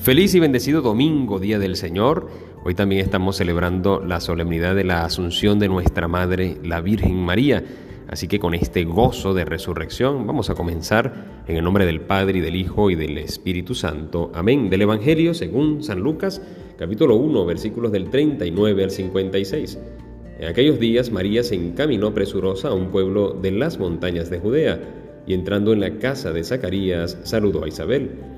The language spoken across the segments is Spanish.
Feliz y bendecido domingo, Día del Señor. Hoy también estamos celebrando la solemnidad de la Asunción de nuestra Madre, la Virgen María. Así que con este gozo de resurrección vamos a comenzar en el nombre del Padre y del Hijo y del Espíritu Santo. Amén. Del Evangelio según San Lucas, capítulo 1, versículos del 39 al 56. En aquellos días María se encaminó presurosa a un pueblo de las montañas de Judea y entrando en la casa de Zacarías saludó a Isabel.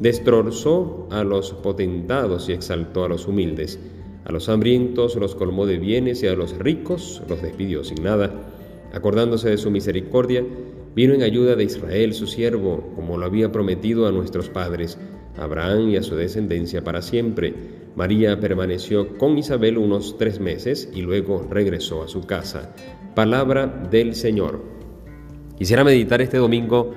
destrozó a los potentados y exaltó a los humildes. A los hambrientos los colmó de bienes y a los ricos los despidió sin nada. Acordándose de su misericordia, vino en ayuda de Israel su siervo, como lo había prometido a nuestros padres, a Abraham y a su descendencia para siempre. María permaneció con Isabel unos tres meses y luego regresó a su casa. Palabra del Señor. Quisiera meditar este domingo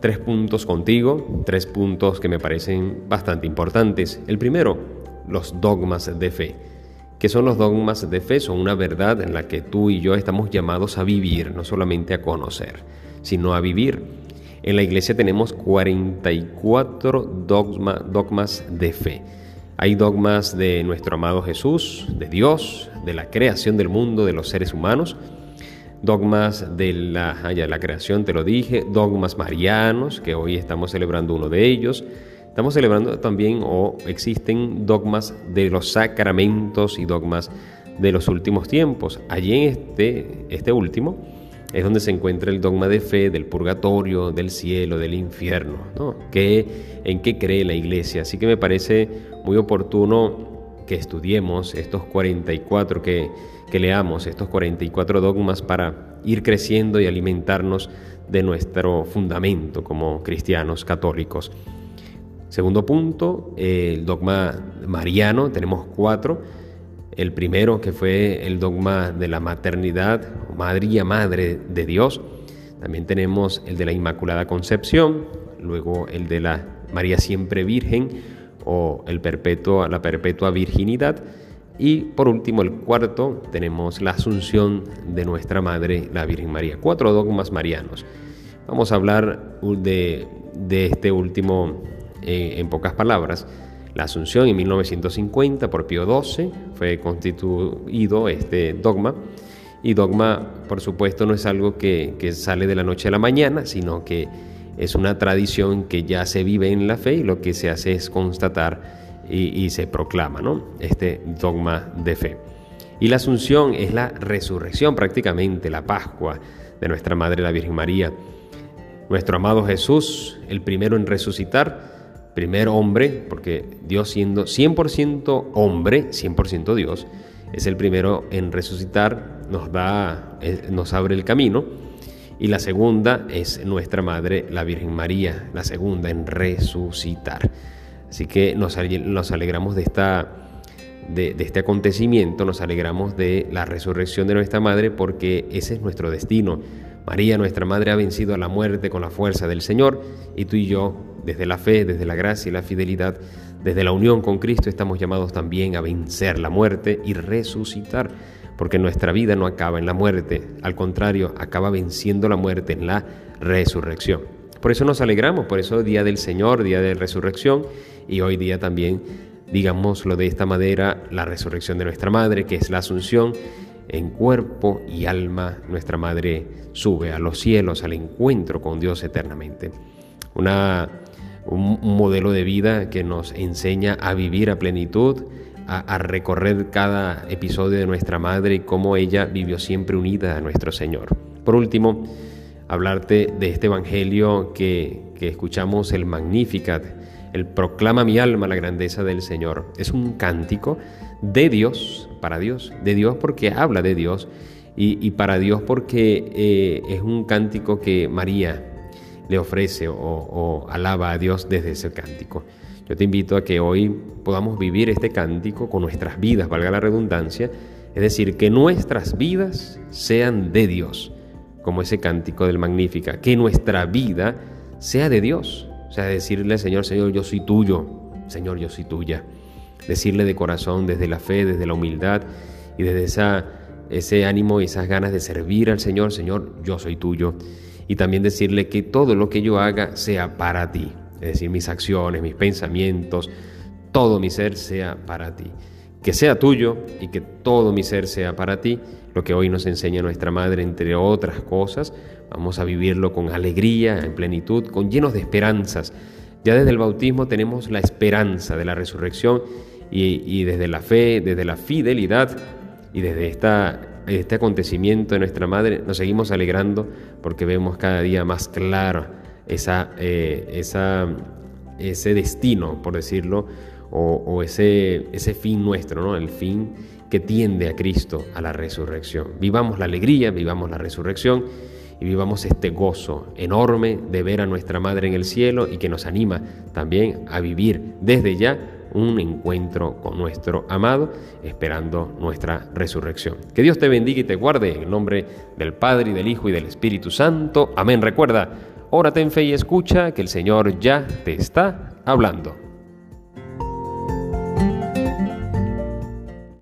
tres puntos contigo, tres puntos que me parecen bastante importantes. El primero, los dogmas de fe. ¿Qué son los dogmas de fe? Son una verdad en la que tú y yo estamos llamados a vivir, no solamente a conocer, sino a vivir. En la iglesia tenemos 44 dogmas de fe. Hay dogmas de nuestro amado Jesús, de Dios, de la creación del mundo, de los seres humanos, dogmas de la, ah, la creación, te lo dije, dogmas marianos, que hoy estamos celebrando uno de ellos. Estamos celebrando también o existen dogmas de los sacramentos y dogmas de los últimos tiempos. Allí en este, este último es donde se encuentra el dogma de fe del purgatorio, del cielo, del infierno, ¿no? ¿En qué cree la iglesia? Así que me parece muy oportuno que estudiemos estos 44, que, que leamos estos 44 dogmas para ir creciendo y alimentarnos de nuestro fundamento como cristianos católicos. Segundo punto, el dogma mariano, tenemos cuatro. El primero que fue el dogma de la maternidad, María Madre de Dios. También tenemos el de la Inmaculada Concepción, luego el de la María Siempre Virgen, o la perpetua virginidad. Y por último, el cuarto, tenemos la asunción de nuestra Madre, la Virgen María. Cuatro dogmas marianos. Vamos a hablar de, este último eh, en pocas palabras. La asunción en 1950 por Pío XII fue constituido este dogma. Y dogma, por supuesto, no es algo que sale de la noche a la mañana, sino que es una tradición que ya se vive en la fe y lo que se hace es constatar y, se proclama ¿no? este dogma de fe. Y la asunción es la resurrección prácticamente, la Pascua de nuestra Madre la Virgen María. Nuestro amado Jesús, el primero en resucitar, primer hombre, porque Dios siendo 100% hombre, 100% Dios, es el primero en resucitar, nos da, eh, nos abre el camino y la segunda es nuestra Madre, la Virgen María, la segunda en resucitar. Así que nos, alegramos de, esta, de, este acontecimiento, nos alegramos de la resurrección de nuestra Madre porque ese es nuestro destino. María, nuestra Madre, ha vencido a la muerte con la fuerza del Señor y tú y yo, desde la fe, desde la gracia y la fidelidad, desde la unión con Cristo, estamos llamados también a vencer la muerte y resucitar porque nuestra vida no acaba en la muerte, al contrario, acaba venciendo la muerte en la resurrección. Por eso nos alegramos, por eso Día del Señor, Día de Resurrección, y hoy día también, digámoslo de esta manera, la resurrección de nuestra Madre, que es la Asunción, en cuerpo y alma, nuestra Madre sube a los cielos, al encuentro con Dios eternamente. Un modelo de vida que nos enseña a vivir a plenitud, a, recorrer cada episodio de nuestra madre y cómo ella vivió siempre unida a nuestro Señor. Por último, hablarte de este Evangelio que, que escuchamos, el Magnificat, el proclama mi alma la grandeza del Señor. Es un cántico de Dios, para Dios, de Dios porque habla de Dios y, para Dios porque eh, es un cántico que María le ofrece o, alaba a Dios desde ese cántico. Yo te invito a que hoy podamos vivir este cántico con nuestras vidas, valga la redundancia, es decir, que nuestras vidas sean de Dios, como ese cántico del Magnífica, que nuestra vida sea de Dios, o sea, decirle Señor, Señor, yo soy tuyo, Señor, yo soy tuya. Decirle de corazón, desde la fe, desde la humildad y desde esa, ese ánimo y esas ganas de servir al Señor, Señor, yo soy tuyo. Y también decirle que todo lo que yo haga sea para ti. Es decir, mis acciones, mis pensamientos, todo mi ser sea para ti. Que sea tuyo y que todo mi ser sea para ti. Lo que hoy nos enseña nuestra Madre, entre otras cosas, Vamos a vivirlo con alegría, en plenitud, con llenos de esperanzas. Ya desde el bautismo tenemos la esperanza de la resurrección y, desde la fe, desde la fidelidad y desde este acontecimiento de nuestra Madre nos seguimos alegrando porque vemos cada día más claro esa, eh, esa, ese destino, por decirlo, o, ese, ese fin nuestro, ¿no? el fin que tiende a Cristo, a la resurrección. Vivamos la alegría, vivamos la resurrección y vivamos este gozo enorme de ver a nuestra Madre en el cielo y que nos anima también a vivir desde ya un encuentro con nuestro amado, esperando nuestra resurrección. Que Dios te bendiga y te guarde en el nombre del Padre y del Hijo y del Espíritu Santo. Amén. Recuerda, órate en fe y escucha que el Señor ya te está hablando.